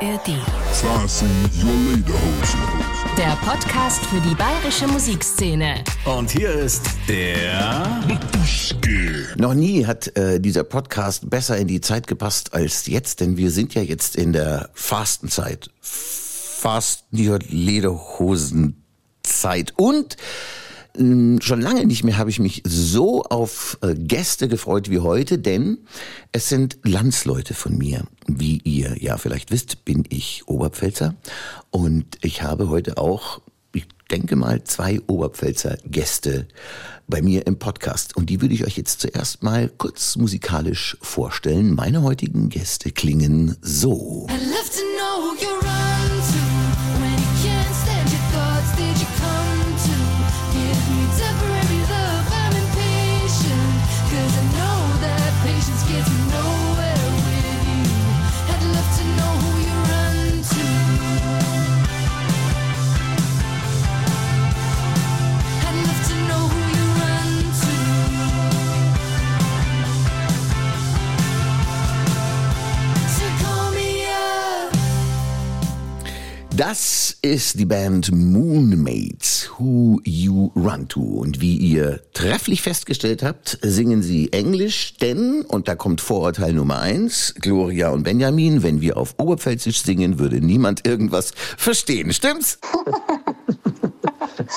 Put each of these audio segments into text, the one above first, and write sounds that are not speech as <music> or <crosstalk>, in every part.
ARD. Der Podcast für die bayerische Musikszene. Und hier ist der Noch nie hat äh, dieser Podcast besser in die Zeit gepasst als jetzt, denn wir sind ja jetzt in der Fastenzeit. Fasten-Lederhosenzeit. Und ähm, Schon lange nicht mehr habe ich mich so auf äh, Gäste gefreut wie heute, denn es sind Landsleute von mir. Wie ihr ja vielleicht wisst, bin ich Oberpfälzer und ich habe heute auch, ich denke mal, zwei Oberpfälzer Gäste bei mir im Podcast. Und die würde ich euch jetzt zuerst mal kurz musikalisch vorstellen. Meine heutigen Gäste klingen so. I'd love to know who you Das ist die Band Moonmates, Who You Run To. Und wie ihr trefflich festgestellt habt, singen sie Englisch, denn, und da kommt Vorurteil Nummer eins, Gloria und Benjamin, wenn wir auf Oberpfälzisch singen, würde niemand irgendwas verstehen. Stimmt's? <laughs>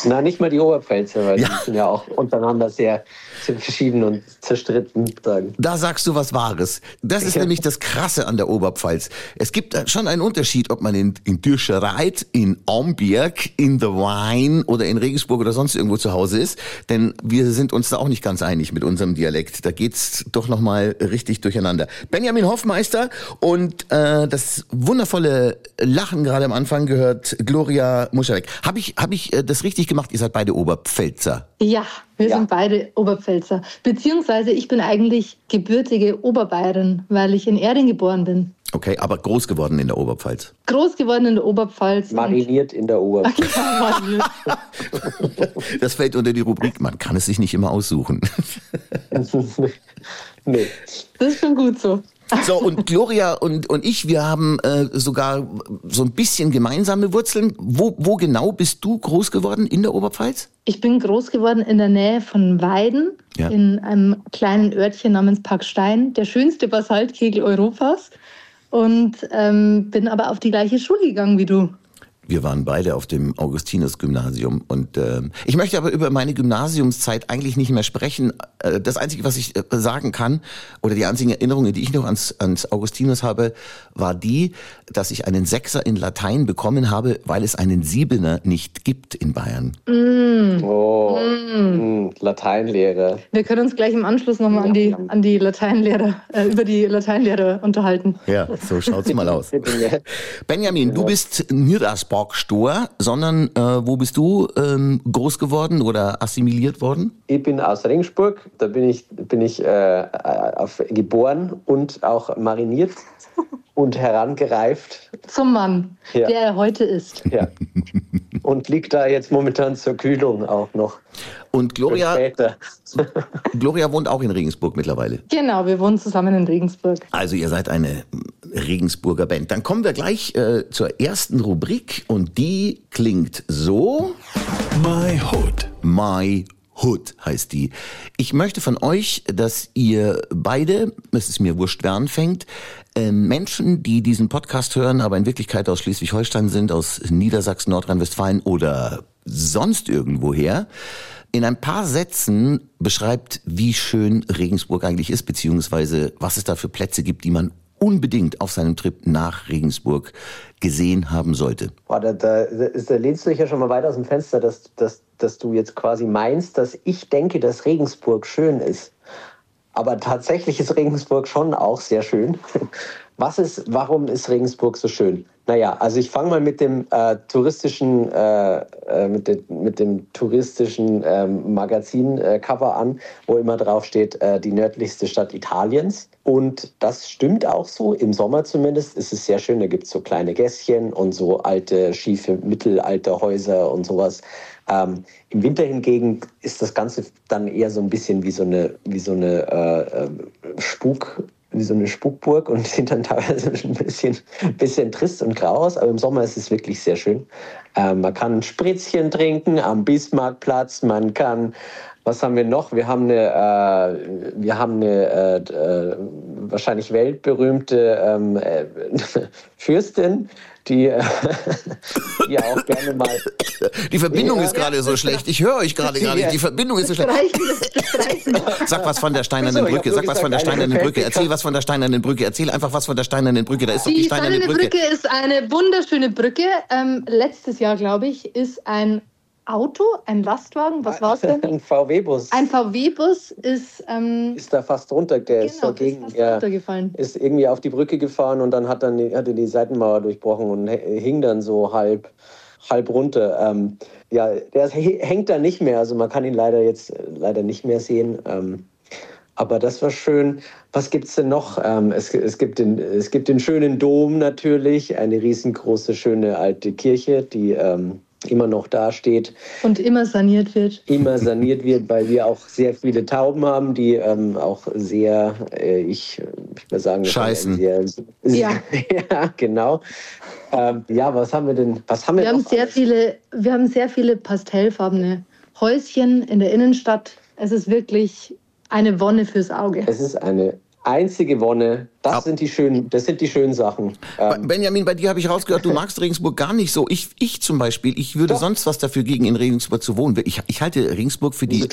Na, nicht mal die Oberpfälzer, weil Ja. die sind ja auch untereinander sehr, sehr <laughs> verschieden und zerstritten. Sagen. Da sagst du was Wahres. Das ist Ja. nämlich das Krasse an der Oberpfalz. Es gibt schon einen Unterschied, ob man in, in Dürschereit, in Amberg, in der Wein oder in Regensburg oder sonst irgendwo zu Hause ist. Denn wir sind uns da auch nicht ganz einig mit unserem Dialekt. Da geht's doch nochmal richtig durcheinander. Benjamin Hoffmeister und äh, das wundervolle Lachen gerade am Anfang gehört Gloria Muscharek. Habe ich, hab ich äh, das richtig gemacht? Ihr seid beide Oberpfälzer. Ja, wir Ja. sind beide Oberpfälzer. Beziehungsweise ich bin eigentlich gebürtige Oberbayerin, weil ich in Erding geboren bin. Okay, aber groß geworden in der Oberpfalz. Groß geworden in der Oberpfalz. Mariniert in der Oberpfälz. Und <laughs> <laughs> Das fällt unter die Rubrik, man kann es sich nicht immer aussuchen. <laughs> nee. das ist schon gut so. So, und Gloria und, und ich, wir haben äh, sogar so ein bisschen gemeinsame Wurzeln. Wo, wo genau bist du groß geworden in der Oberpfalz? Ich bin groß geworden in der Nähe von Weiden, Ja. in einem kleinen Örtchen namens Parkstein, der schönste Basaltkegel Europas. Und ähm, bin aber auf die gleiche Schule gegangen wie du. Wir waren beide auf dem Augustinus-Gymnasium. Und ähm, ich möchte aber über meine Gymnasiumszeit eigentlich nicht mehr sprechen. Äh, das Einzige, was ich äh, sagen kann, oder die einzigen Erinnerungen, die ich noch ans, ans Augustinus habe, war die, dass ich einen Sechser in Latein bekommen habe, weil es einen Siebener nicht gibt in Bayern. Oh, mm, Lateinlehrer. Wir können uns gleich im Anschluss nochmal an die, an die Lateinlehrer, äh, über die Lateinlehrer unterhalten. Ja, so schaut's mal aus. <laughs> Benjamin, du bist aus Borgstor, sondern äh, wo bist du ähm, groß geworden oder assimiliert worden? Ich bin aus Regensburg, da bin ich, bin ich äh, auf, geboren und auch mariniert <laughs> und herangereift. Zum Mann, Ja. der er heute ist. Ja. Und liegt da jetzt momentan zur Kühlung auch noch. Und Gloria. Gloria wohnt auch in Regensburg mittlerweile. Genau, wir wohnen zusammen in Regensburg. Also ihr seid eine Regensburger Band. Dann kommen wir gleich äh, zur ersten Rubrik und die klingt so. My Hood. My Hood heißt die. Ich möchte von euch, dass ihr beide, es ist mir wurscht, wer anfängt, äh, Menschen, die diesen Podcast hören, aber in Wirklichkeit aus Schleswig-Holstein sind, aus Niedersachsen, Nordrhein-Westfalen oder sonst irgendwoher, in ein paar Sätzen beschreibt, wie schön Regensburg eigentlich ist, beziehungsweise was es da für Plätze gibt, die man unbedingt auf seinem Trip nach Regensburg gesehen haben sollte. Boah, da, da, da lehnst du dich ja schon mal weit aus dem Fenster, dass, dass, dass du jetzt quasi meinst, dass ich denke, dass Regensburg schön ist. Aber tatsächlich ist Regensburg schon auch sehr schön. <laughs> Was ist, warum ist Regensburg so schön? Naja, also ich fange mal mit dem äh, touristischen, äh, äh, mit, de, mit dem touristischen ähm, Magazin-Cover an, wo immer drauf steht, äh, die nördlichste Stadt Italiens. Und das stimmt auch so. Im Sommer zumindest ist es sehr schön. Da gibt es so kleine Gässchen und so alte, schiefe Mittelalterhäuser und sowas. Ähm, Im Winter hingegen ist das Ganze dann eher so ein bisschen wie so eine, wie so eine äh, äh, Spuk, wie so eine Spukburg und <laughs> sieht dann teilweise ein bisschen, bisschen trist und grau aus. Aber im Sommer ist es wirklich sehr schön. Ähm, man kann Spritzchen trinken am Bismarckplatz. Man kann, was haben wir noch? Wir haben eine, äh, wir haben eine äh, äh, wahrscheinlich weltberühmte ähm, äh, <laughs> Fürstin, die, äh, <laughs> die auch gerne mal. Die Verbindung Ja. ist gerade so schlecht. Ich höre euch gerade gar nicht. Die Verbindung ist so schlecht. Sag was von der steinernen so, Brücke. Sag was von der steinernen Brücke. Erzähl was von der steinernen Brücke. Erzähl einfach was von der steinernen Brücke. Da ist doch die Die steinerne Steinerne Brücke. Brücke ist eine wunderschöne Brücke. Ähm, letztes Jahr, glaube ich, ist ein Auto, ein Lastwagen, was war es denn? <laughs> Ein VW-Bus Ein VW-Bus ist, ähm, ist da fast runter, der ist genau, so gegen, ist ja, runtergefallen. ist irgendwie auf die Brücke gefahren und dann hat dann die, hatte die Seitenmauer durchbrochen und hing dann so halb, halb runter. Ähm, ja, der ist- hängt da nicht mehr, also man kann ihn leider jetzt äh, leider nicht mehr sehen. Ähm, aber das war schön. Was gibt's denn noch? Ähm, es, es, gibt den, es gibt den schönen Dom natürlich, eine riesengroße, schöne alte Kirche, die ähm, immer noch da steht Und immer saniert wird. immer saniert wird, weil wir auch sehr viele Tauben haben, die ähm, auch sehr, äh, ich, ich will sagen, Scheißen. Sehr, Ja. <laughs> ja, genau. Ähm, ja, was haben wir denn? Was haben wir, Wir haben sehr alles? viele, wir haben sehr viele pastellfarbene Häuschen in der Innenstadt. Es ist wirklich eine Wonne fürs Auge. Es ist eine einzige Wonne. Das Ab- sind die schönen, das sind die schönen Sachen. Ähm, Benjamin, bei dir habe ich rausgehört, du <laughs> magst Regensburg gar nicht so. Ich, ich zum Beispiel, ich würde Doch. sonst was dafür gegen in Regensburg zu wohnen. Ich, ich halte Regensburg für die,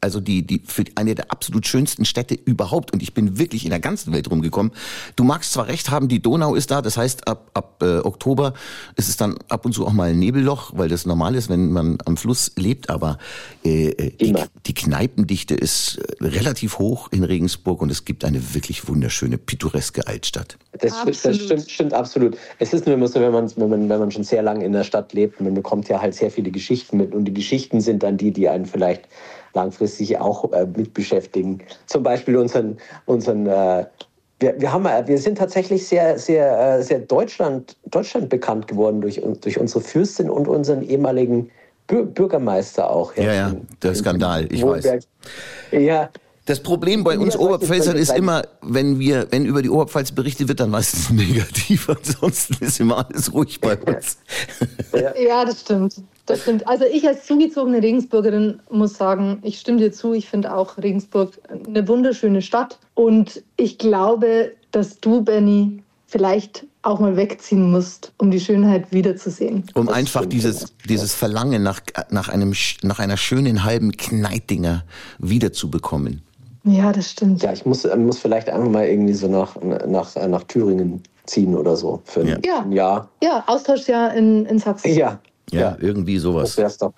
also die, die, für eine der absolut schönsten Städte überhaupt. Und ich bin wirklich in der ganzen Welt rumgekommen. Du magst zwar recht haben, die Donau ist da. Das heißt, ab, ab äh, Oktober ist es dann ab und zu auch mal ein Nebelloch, weil das normal ist, wenn man am Fluss lebt. Aber äh, äh, die, die Kneipendichte ist äh, relativ hoch in Regensburg und es gibt eine wirklich wunderschöne, pittoreske Altstadt. Das, das stimmt, stimmt absolut. Es ist nur immer so, wenn man, wenn, man, wenn man schon sehr lange in der Stadt lebt, man bekommt ja halt sehr viele Geschichten mit. Und die Geschichten sind dann die, die einen vielleicht langfristig auch äh, mit beschäftigen. Zum Beispiel unseren, unseren äh, wir, wir, haben, äh, wir sind tatsächlich sehr, sehr, äh, sehr Deutschland, Deutschland bekannt geworden durch, durch unsere Fürstin und unseren ehemaligen Bür Bürgermeister auch. Ja, ja, in- der Skandal, ich Wohlberg. Ja, Das Problem bei uns Oberpfälzern ist immer, wenn wir, wenn über die Oberpfalz berichtet wird, dann meistens negativ. <laughs> Ansonsten ist immer alles ruhig bei uns. <laughs> Ja, das stimmt. Das stimmt. Also ich als zugezogene Regensburgerin muss sagen, ich stimme dir zu. Ich finde auch Regensburg eine wunderschöne Stadt. Und ich glaube, dass du, Benny, vielleicht auch mal wegziehen musst, um die Schönheit wiederzusehen. Um Das einfach dieses, dieses Verlangen nach, nach einem, nach einer schönen halben Kneidinger wiederzubekommen. Ja, das stimmt. Ja, ich muss, äh, muss vielleicht einfach mal irgendwie so nach, nach, nach Thüringen ziehen oder so für ein, Ja. ein Jahr. Ja, Austauschjahr in, in Sachsen. Ja, Ja, irgendwie das sowas. wär's doch.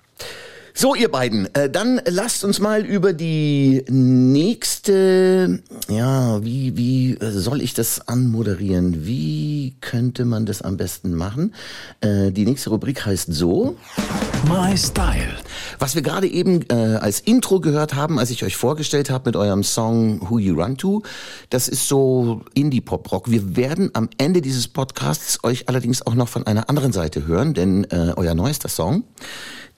So, ihr beiden, äh, dann lasst uns mal über die nächste, ja, wie, wie äh, soll ich das anmoderieren? Wie könnte man das am besten machen? Äh, die nächste Rubrik heißt so. My Style. Was wir gerade eben äh, als Intro gehört haben, als ich euch vorgestellt habe mit eurem Song Who You Run To, das ist so Indie-Pop-Rock. Wir werden am Ende dieses Podcasts euch allerdings auch noch von einer anderen Seite hören, denn äh, euer neuester Song,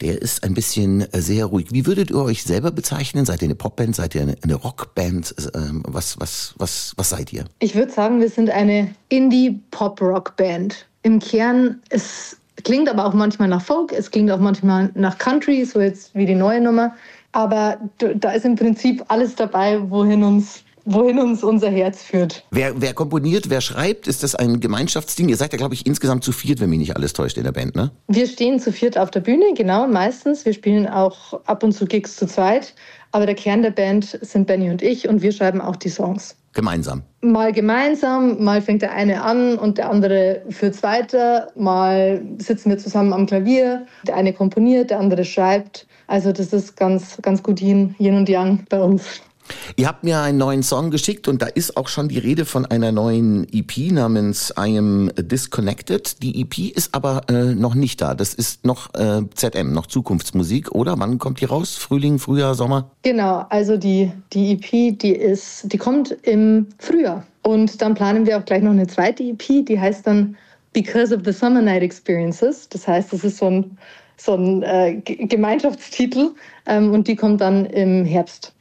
der ist ein bisschen äh, sehr ruhig. Wie würdet ihr euch selber bezeichnen? Seid ihr eine Popband? Seid ihr eine, Rockband? Ähm, was, was, was, was seid ihr? Ich würde sagen, wir sind eine Indie-Pop-Rock-Band. Im Kern, es klingt aber auch manchmal nach Folk, es klingt auch manchmal nach Country, so jetzt wie die neue Nummer. Aber da ist im Prinzip alles dabei, wohin uns, wohin uns unser Herz führt. Wer, wer komponiert, wer schreibt? Ist das ein Gemeinschaftsding? Ihr seid ja, glaube ich, insgesamt zu viert, wenn mich nicht alles täuscht in der Band, ne? Wir stehen zu viert auf der Bühne, genau, meistens. Wir spielen auch ab und zu Gigs zu zweit. Aber der Kern der Band sind Benny und ich und wir schreiben auch die Songs. Gemeinsam. Mal gemeinsam, mal fängt der eine an und der andere führt's weiter. Mal sitzen wir zusammen am Klavier. Der eine komponiert, der andere schreibt. Also das ist ganz, ganz gut Yin, Yin und Yang bei uns. Ihr habt mir einen neuen Song geschickt und da ist auch schon die Rede von einer neuen EP namens I Am Disconnected. Die EP ist aber äh, noch nicht da. Das ist noch äh, ZM, noch Zukunftsmusik, oder? Wann kommt die raus? Frühling, Frühjahr, Sommer? Genau, also die, die EP, die ist, die kommt im Frühjahr. Und dann planen wir auch gleich noch eine zweite EP, die heißt dann Because of the Summer Night Experiences. Das heißt, das ist so ein, so ein äh, Gemeinschaftstitel ähm, und die kommt dann im Herbst.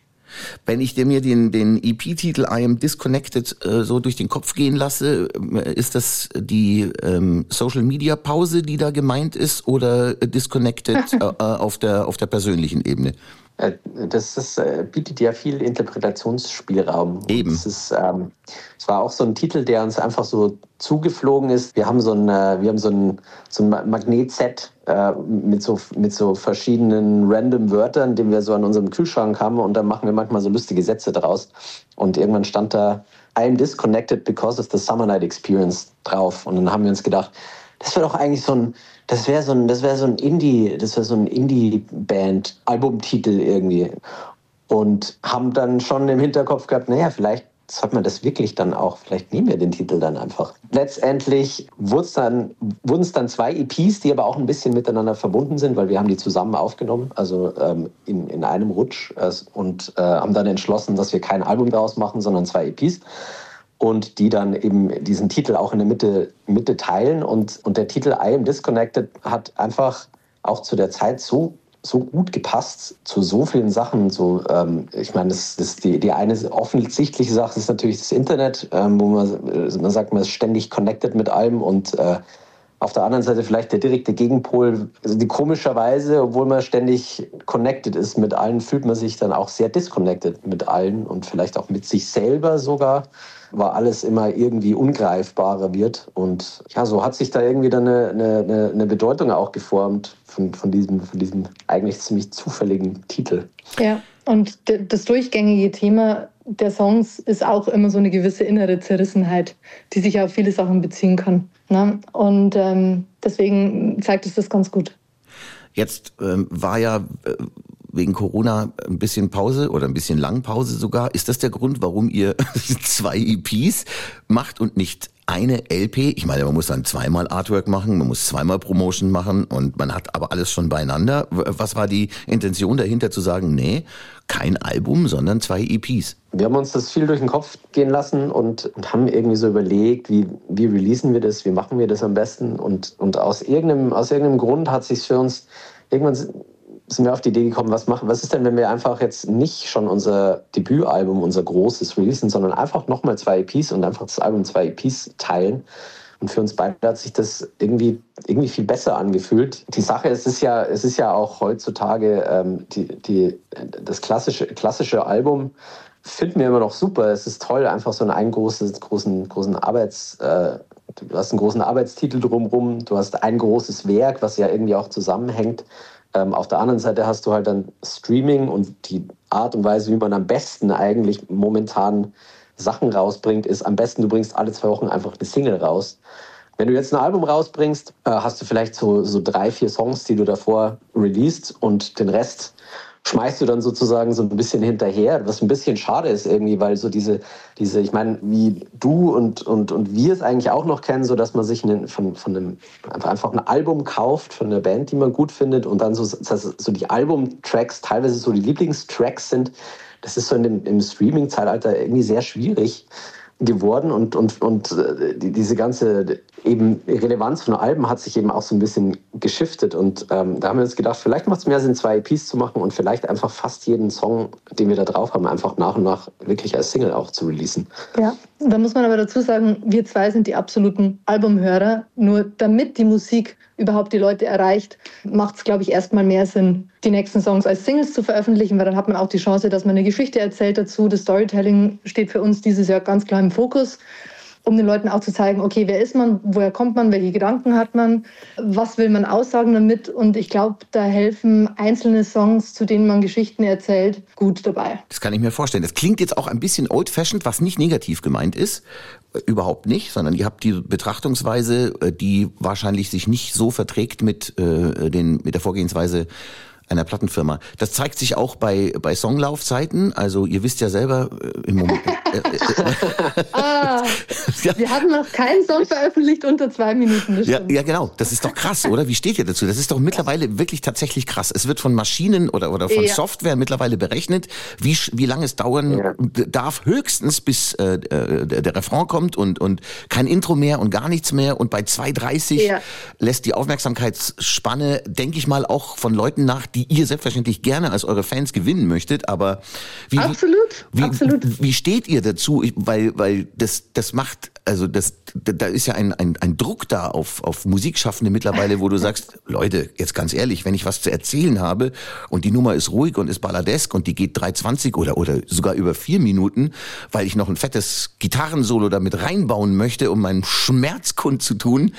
Wenn ich dir mir den, den EP-Titel I Am Disconnected äh, so durch den Kopf gehen lasse, äh, ist das die ähm, Social-Media-Pause, die da gemeint ist, oder Disconnected <laughs> äh, äh, auf, der, auf der persönlichen Ebene? Äh, Das ist, äh, bietet ja viel Interpretationsspielraum. Eben. Es ist, ähm, es war auch so ein Titel, der uns einfach so zugeflogen ist. Wir haben so ein, äh, wir haben so ein, so ein Ma- Magnetset äh, mit, so, mit so verschiedenen random Wörtern, den wir so an unserem Kühlschrank haben und dann machen wir manchmal so lustige Sätze draus. Und irgendwann stand da I am disconnected because of the Summer Night Experience drauf. Und dann haben wir uns gedacht, das wäre doch eigentlich so ein, das wäre so ein, das wäre so ein Indie, das wäre so ein Indie-Band-Albumtitel irgendwie. Und haben dann schon im Hinterkopf gehabt, naja, vielleicht sollte man das wirklich dann auch, vielleicht nehmen wir den Titel dann einfach. Letztendlich dann, wurden es dann zwei EPs, die aber auch ein bisschen miteinander verbunden sind, weil wir haben die zusammen aufgenommen, also ähm, in, in einem Rutsch äh, und äh, haben dann entschlossen, dass wir kein Album daraus machen, sondern zwei EPs und die dann eben diesen Titel auch in der Mitte, Mitte teilen. Und, und der Titel I Am Disconnected hat einfach auch zu der Zeit so, so gut gepasst zu so vielen Sachen. So, ähm, ich meine, das, das die, die eine offensichtliche Sache ist natürlich das Internet, ähm, wo man, äh, man sagt, man ist ständig connected mit allem und äh, auf der anderen Seite vielleicht der direkte Gegenpol. Also die komischerweise, obwohl man ständig connected ist mit allen, fühlt man sich dann auch sehr disconnected mit allen und vielleicht auch mit sich selber sogar, weil alles immer irgendwie ungreifbarer wird. Und ja, so hat sich da irgendwie dann eine, eine, eine Bedeutung auch geformt von, von, diesem, von diesem eigentlich ziemlich zufälligen Titel. Ja, und das durchgängige Thema der Songs ist auch immer so eine gewisse innere Zerrissenheit, die sich auf viele Sachen beziehen kann. Ne? Und ähm, deswegen zeigt es das ganz gut. Jetzt ähm, war ja äh, wegen Corona ein bisschen Pause oder ein bisschen lang Pause sogar. Ist das der Grund, warum ihr <laughs> zwei EPs macht und nicht eine LP? Ich meine, man muss dann zweimal Artwork machen, man muss zweimal Promotion machen und man hat aber alles schon beieinander. Was war die Intention dahinter zu sagen, nee, kein Album, sondern zwei EPs? Wir haben uns das viel durch den Kopf gehen lassen und, und haben irgendwie so überlegt, wie, wie releasen wir das, wie machen wir das am besten. Und, und aus, irgendeinem, aus irgendeinem Grund hat sich für uns, irgendwann sind wir auf die Idee gekommen, was machen, was ist denn, wenn wir einfach jetzt nicht schon unser Debütalbum, unser großes releasen, sondern einfach nochmal zwei EPs und einfach das Album zwei EPs teilen. Und für uns beide hat sich das irgendwie, irgendwie viel besser angefühlt. Die Sache es ist ja, es ist ja auch heutzutage ähm, die, die, das klassische, klassische Album finden wir immer noch super. Es ist toll, einfach so einen, großen, großen, großen Arbeits, äh, du hast einen großen Arbeitstitel drumherum, du hast ein großes Werk, was ja irgendwie auch zusammenhängt. Ähm, auf der anderen Seite hast du halt dann Streaming und die Art und Weise, wie man am besten eigentlich momentan Sachen rausbringt, ist am besten, du bringst alle zwei Wochen einfach eine Single raus. Wenn du jetzt ein Album rausbringst, äh, hast du vielleicht so, so drei, vier Songs, die du davor released und den Rest schmeißt du dann sozusagen so ein bisschen hinterher, was ein bisschen schade ist irgendwie, weil so diese, diese ich meine, wie du und, und, und wir es eigentlich auch noch kennen, so dass man sich einen, von, von einem, einfach ein Album kauft von einer Band, die man gut findet und dann so, so die Albumtracks teilweise so die Lieblingstracks sind, das ist so in dem, im Streaming-Zeitalter irgendwie sehr schwierig geworden und, und, und äh, die, diese ganze eben Relevanz von Alben hat sich eben auch so ein bisschen geschiftet und ähm, da haben wir uns gedacht, vielleicht macht es mehr Sinn, zwei EPs zu machen und vielleicht einfach fast jeden Song, den wir da drauf haben, einfach nach und nach wirklich als Single auch zu releasen. Ja, da muss man aber dazu sagen, wir zwei sind die absoluten Albumhörer. Nur damit die Musik überhaupt die Leute erreicht, macht es, glaube ich, erstmal mehr Sinn, die nächsten Songs als Singles zu veröffentlichen, weil dann hat man auch die Chance, dass man eine Geschichte erzählt dazu. Das Storytelling steht für uns dieses Jahr ganz klar im Fokus, um den Leuten auch zu zeigen, okay, wer ist man, woher kommt man, welche Gedanken hat man, was will man aussagen damit. Und ich glaube, da helfen einzelne Songs, zu denen man Geschichten erzählt, gut dabei. Das kann ich mir vorstellen. Das klingt jetzt auch ein bisschen old-fashioned, was nicht negativ gemeint ist. Äh, Überhaupt nicht, sondern ihr habt die Betrachtungsweise, äh, die wahrscheinlich sich nicht so verträgt mit, äh, den, mit der Vorgehensweise einer Plattenfirma. Das zeigt sich auch bei, bei Songlaufzeiten. Also ihr wisst ja selber äh, im Moment. Äh, äh, Ah, <laughs> ja, wir haben noch keinen Song veröffentlicht unter zwei Minuten. ja, ja, genau. Das ist doch krass, oder? Wie steht ihr dazu? Das ist doch mittlerweile wirklich tatsächlich krass. Es wird von Maschinen oder, oder von Ja. Software mittlerweile berechnet, wie, wie lange es dauern Ja. darf, höchstens bis äh, äh, der, der Refrain kommt und, und kein Intro mehr und gar nichts mehr. Und bei 2,30 Ja. lässt die Aufmerksamkeitsspanne, denke ich mal, auch von Leuten nach, die die ihr selbstverständlich gerne als eure Fans gewinnen möchtet, aber wie, Absolut, wie, absolut. wie steht ihr dazu? Ich, weil, weil das, das macht, also das, da ist ja ein, ein, ein Druck da auf, auf Musikschaffende mittlerweile, wo du sagst, Leute, jetzt ganz ehrlich, wenn ich was zu erzählen habe und die Nummer ist ruhig und ist balladesk und die geht 3,20 oder, oder sogar über vier Minuten, weil ich noch ein fettes Gitarrensolo damit reinbauen möchte, um meinen Schmerz kundzutun.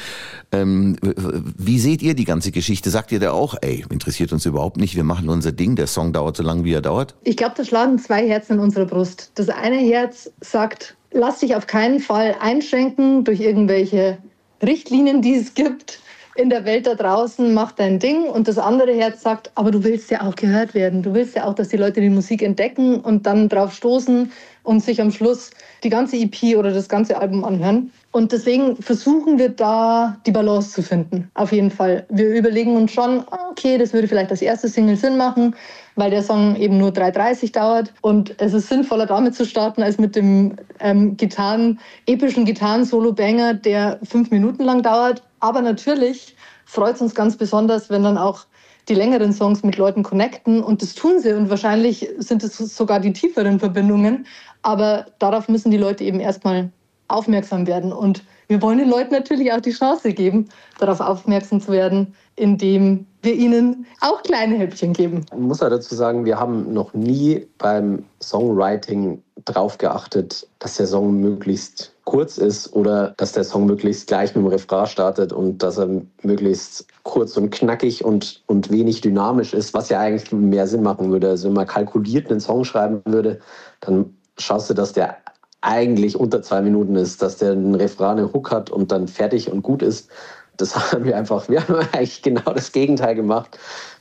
Ähm, wie seht ihr die ganze Geschichte? Sagt ihr da auch, ey, interessiert uns überhaupt nicht, wir machen unser Ding, der Song dauert so lange, wie er dauert? Ich glaube, da schlagen zwei Herzen in unserer Brust. Das eine Herz sagt, lass dich auf keinen Fall einschränken durch irgendwelche Richtlinien, die es gibt in der Welt da draußen, mach dein Ding. Und das andere Herz sagt, aber du willst ja auch gehört werden. Du willst ja auch, dass die Leute die Musik entdecken und dann drauf stoßen und sich am Schluss die ganze EP oder das ganze Album anhören. Und deswegen versuchen wir da die Balance zu finden. Auf jeden Fall. Wir überlegen uns schon, okay, das würde vielleicht als erste Single Sinn machen, weil der Song eben nur 3,30 dauert. Und es ist sinnvoller damit zu starten, als mit dem ähm, Gitarren, epischen Gitarren-Solo-Banger, der fünf Minuten lang dauert. Aber natürlich freut es uns ganz besonders, wenn dann auch die längeren Songs mit Leuten connecten und das tun sie und wahrscheinlich sind es sogar die tieferen Verbindungen, aber darauf müssen die Leute eben erstmal aufmerksam werden und wir wollen den Leuten natürlich auch die Chance geben, darauf aufmerksam zu werden, indem wir ihnen auch kleine Häppchen geben. Ich muss ja dazu sagen, wir haben noch nie beim Songwriting drauf geachtet, dass der Song möglichst kurz ist oder dass der Song möglichst gleich mit dem Refrain startet und dass er möglichst kurz und knackig und, und wenig dynamisch ist, was ja eigentlich mehr Sinn machen würde. Also wenn man kalkuliert einen Song schreiben würde, dann schaust du, dass der eigentlich unter zwei Minuten ist, dass der einen Refrain, einen Hook hat und dann fertig und gut ist. Das <laughs> haben wir einfach, wir haben <laughs> eigentlich genau das Gegenteil gemacht.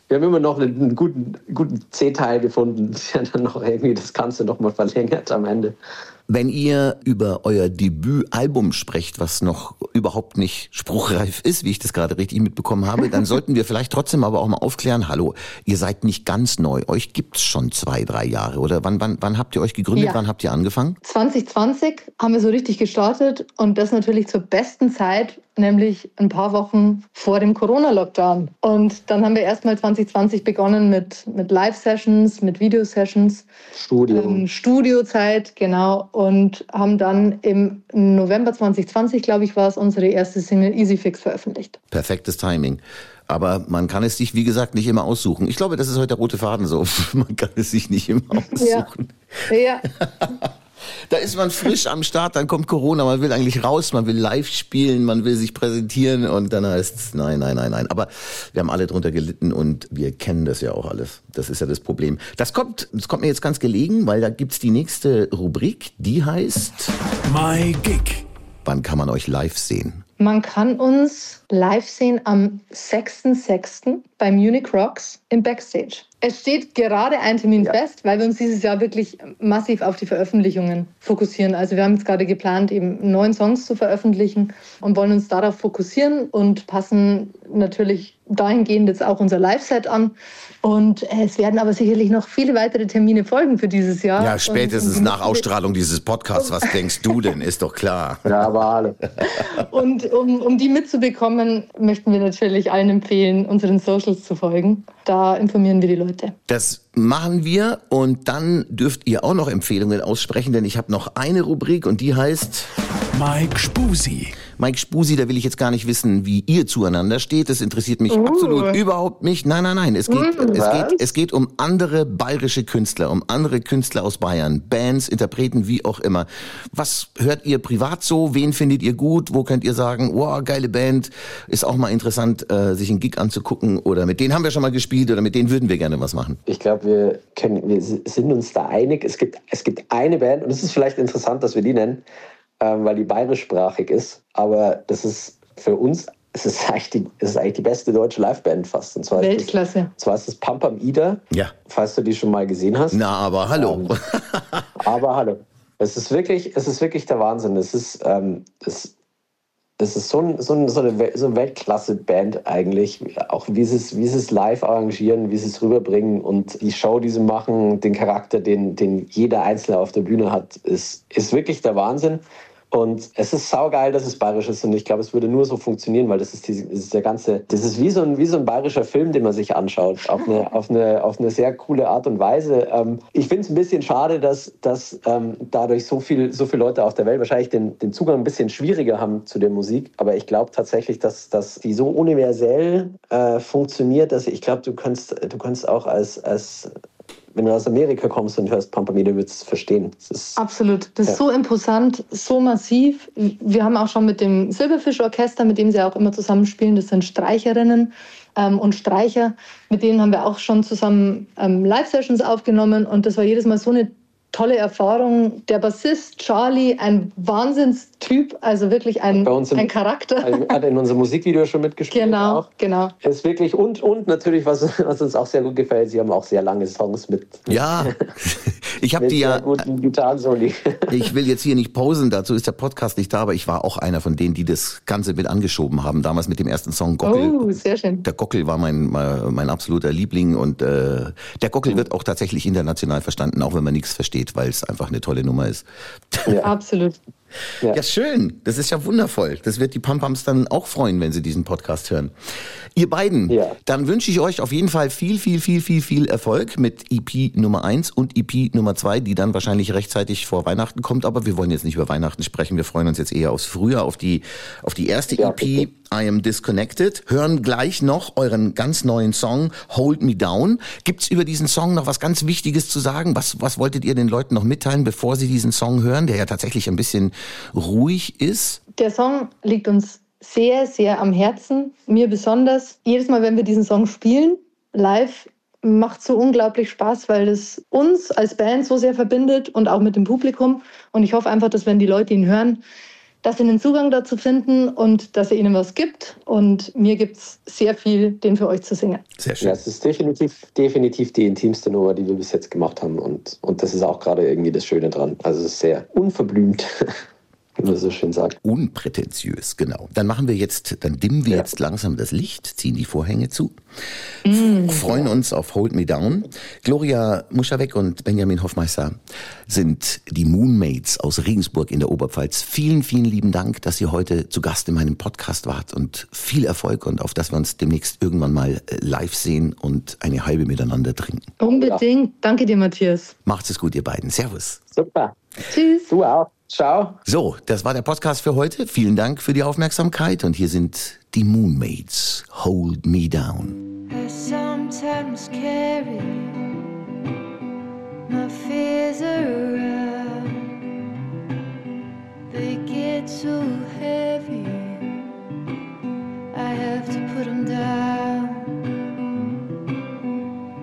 Wir haben immer noch einen guten, guten C-Teil gefunden, <laughs> der dann noch irgendwie das Ganze nochmal verlängert am Ende. Wenn ihr über euer Debütalbum sprecht, was noch überhaupt nicht spruchreif ist, wie ich das gerade richtig mitbekommen habe, dann <laughs> sollten wir vielleicht trotzdem aber auch mal aufklären, hallo, ihr seid nicht ganz neu, euch gibt's schon zwei, drei Jahre, oder? Wann, wann, wann habt ihr euch gegründet, Ja. wann habt ihr angefangen? 2020 haben wir so richtig gestartet und das natürlich zur besten Zeit, nämlich ein paar Wochen vor dem Corona-Lockdown. Und dann haben wir erstmal 2020 begonnen mit, mit Live-Sessions, mit Video-Sessions, Studio. ähm, Studiozeit, genau, und haben dann im November 2020, glaube ich, war es unsere erste Single Easy Fix veröffentlicht. Perfektes Timing. Aber man kann es sich, wie gesagt, nicht immer aussuchen. Ich glaube, das ist heute der rote Faden so. <laughs> Man kann es sich nicht immer aussuchen. Ja. <laughs> Da ist man frisch am Start, dann kommt Corona, man will eigentlich raus, man will live spielen, man will sich präsentieren und dann heißt es, nein, nein, nein, nein. Aber wir haben alle drunter gelitten und wir kennen das ja auch alles. Das ist ja das Problem. Das kommt, das kommt mir jetzt ganz gelegen, weil da gibt's die nächste Rubrik, die heißt, My Gig. wann kann man euch live sehen? Man kann uns live sehen am 6.6. bei Munich Rocks im Backstage. Es steht gerade ein Termin fest, weil wir uns dieses Jahr wirklich massiv auf die Veröffentlichungen fokussieren. Also wir haben jetzt gerade geplant, eben neun Songs zu veröffentlichen und wollen uns darauf fokussieren und passen natürlich dahingehend jetzt auch unser Live-Set an. Und es werden aber sicherlich noch viele weitere Termine folgen für dieses Jahr. Ja, spätestens und, nach Ausstrahlung dieses Podcasts, was denkst du denn? Ist doch klar. Ja, aber alle. Und um, um die mitzubekommen, möchten wir natürlich allen empfehlen, unseren Socials zu folgen. Da informieren wir die Leute. Das machen wir und dann dürft ihr auch noch Empfehlungen aussprechen, denn ich habe noch eine Rubrik und die heißt Mike Spusi. Mike Spusi, da will ich jetzt gar nicht wissen, wie ihr zueinander steht. Das interessiert mich absolut überhaupt nicht. Nein, nein, nein. Es geht, es was? geht, es geht um andere bayerische Künstler, um andere Künstler aus Bayern, Bands, Interpreten, wie auch immer. Was hört ihr privat so? Wen findet ihr gut? Wo könnt ihr sagen, wow, geile Band, ist auch mal interessant, äh, sich einen Gig anzugucken oder mit denen haben wir schon mal gespielt oder mit denen würden wir gerne was machen? Ich glaube, wir, können, wir sind uns da einig. Es gibt, es gibt eine Band, und es ist vielleicht interessant, dass wir die nennen, ähm, weil die bayerischsprachig ist. Aber das ist für uns, es ist eigentlich die, es ist eigentlich die beste deutsche Liveband fast. Und zwar Ist Weltklasse. das, zwar ist das Pump am Ida, Ja. falls du die schon mal gesehen hast. Na, aber hallo. Aber hallo. Es ist wirklich, es ist wirklich der Wahnsinn. Es ist, ähm, es, es ist so, ein, so, ein, so eine, so Weltklasse-Band eigentlich. Auch wie sie, es, wie sie es live arrangieren, wie sie es rüberbringen und die Show, die sie machen, den Charakter, den, den jeder Einzelne auf der Bühne hat, ist, ist wirklich der Wahnsinn. Und es ist saugeil, dass es bayerisch ist. Und ich glaube, es würde nur so funktionieren, weil das ist, die, das ist der ganze, das ist wie so, ein, wie so ein bayerischer Film, den man sich anschaut. Auf eine, auf eine, auf eine sehr coole Art und Weise. Ähm, ich finde es ein bisschen schade, dass, dass ähm, dadurch so, viel, so viele Leute auf der Welt wahrscheinlich den, den Zugang ein bisschen schwieriger haben zu der Musik. Aber ich glaube tatsächlich, dass, dass die so universell äh, funktioniert, dass ich glaube, du kannst, du kannst auch als, als wenn du aus Amerika kommst und hörst Pampamide, du würdest es verstehen. Das ist, Absolut. Das ist Ja. so imposant, so massiv. Wir haben auch schon mit dem Silberfisch-Orchester, mit dem sie auch immer zusammenspielen, das sind Streicherinnen ähm, und Streicher, mit denen haben wir auch schon zusammen ähm, Live-Sessions aufgenommen und das war jedes Mal so eine tolle Erfahrung. Der Bassist Charlie, ein Wahnsinnstyp, also wirklich ein, im- ein Charakter. hat in unserem Musikvideo schon mitgespielt. genau, Auch. genau. Ist wirklich und, und natürlich, was, was uns auch sehr gut gefällt, sie haben auch sehr lange Songs mit, Ja, <laughs> ich habe die ja. guten Gitarrensoli. <laughs> Ich will jetzt hier nicht posen, dazu ist der Podcast nicht da, aber ich war auch einer von denen, die das Ganze mit angeschoben haben, damals mit dem ersten Song Gockel. Oh, sehr schön. Der Gockel war mein, mein, mein absoluter Liebling und äh, der Gockel wird auch tatsächlich international verstanden, auch wenn man nichts versteht, weil es einfach eine tolle Nummer ist. Absolut. Ja. Ja, schön. Das ist ja wundervoll. Das wird die Pampams dann auch freuen, wenn sie diesen Podcast hören. Ihr beiden, Ja. dann wünsche ich euch auf jeden Fall viel, viel, viel, viel, viel Erfolg mit EP Nummer 1 und EP Nummer 2, die dann wahrscheinlich rechtzeitig vor Weihnachten kommt. Aber wir wollen jetzt nicht über Weihnachten sprechen. Wir freuen uns jetzt eher aufs Frühjahr, auf die, auf die erste Ja, EP. bitte. I am disconnected. Hören gleich noch euren ganz neuen Song Hold Me Down. Gibt's über diesen Song noch was ganz Wichtiges zu sagen? Was, was wolltet ihr den Leuten noch mitteilen, bevor sie diesen Song hören, der ja tatsächlich ein bisschen ruhig ist? Der Song liegt uns sehr, sehr am Herzen. Mir besonders. Jedes Mal, wenn wir diesen Song spielen, live, macht so unglaublich Spaß, weil es uns als Band so sehr verbindet und auch mit dem Publikum. Und ich hoffe einfach, dass wenn die Leute ihn hören, dass sie einen Zugang dazu finden und dass er ihnen was gibt. Und mir gibt es sehr viel, den für euch zu singen. Sehr schön. Ja, es ist definitiv, definitiv die intimste Nummer, die wir bis jetzt gemacht haben. Und, und das ist auch gerade irgendwie das Schöne dran. Also es ist sehr unverblümt, <laughs> wie man so schön sagt. Unprätentiös, genau. Dann machen wir jetzt, dann dimmen wir Ja. jetzt langsam das Licht, ziehen die Vorhänge zu, freuen uns auf Hold Me Down. Gloria Muschawek und Benjamin Hoffmeister sind die Moonmates aus Regensburg in der Oberpfalz. Vielen, vielen lieben Dank, dass ihr heute zu Gast in meinem Podcast wart und viel Erfolg und auf dass wir uns demnächst irgendwann mal äh, live sehen und eine halbe miteinander trinken. Unbedingt. Danke dir, Matthias. Macht's es gut, ihr beiden. Servus. Super. Tschüss. Du auch. Ciao. So, das war der Podcast für heute. Vielen Dank für die Aufmerksamkeit und hier sind die Moonmates. Hold me down. I sometimes carry my fears around. They get so heavy, I have to put them down.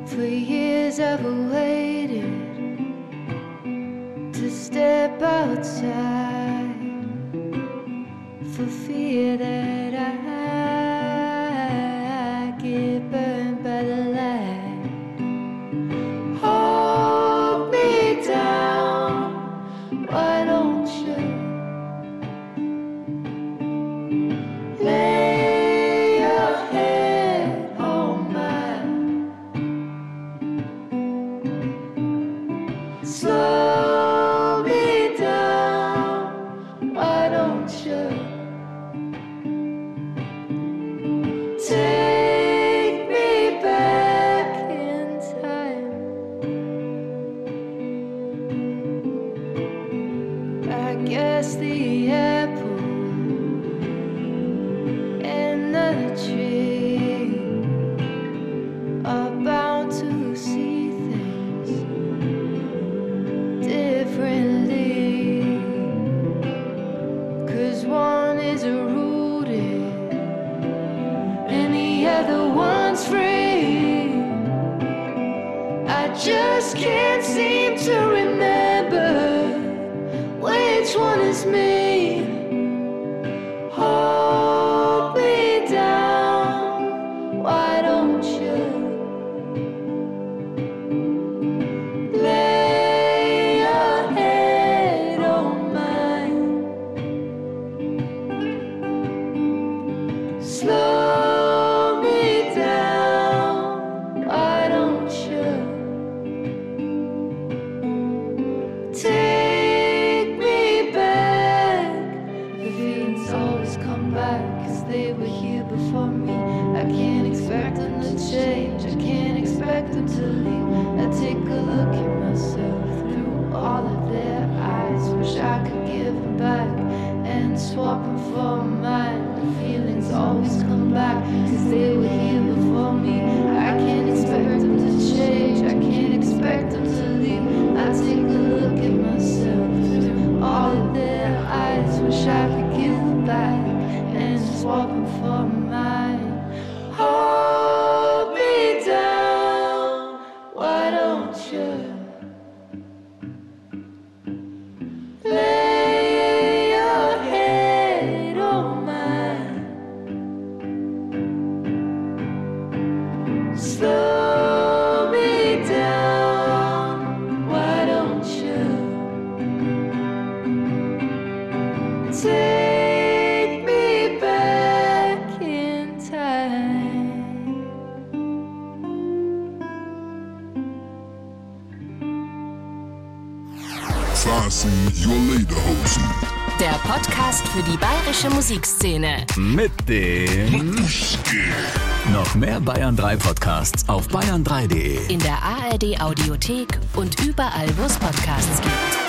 For years I've waited to step outside mit dem noch mehr Bayern 3 Podcasts auf bayern3.de. In der ARD Audiothek und überall, wo es Podcasts gibt.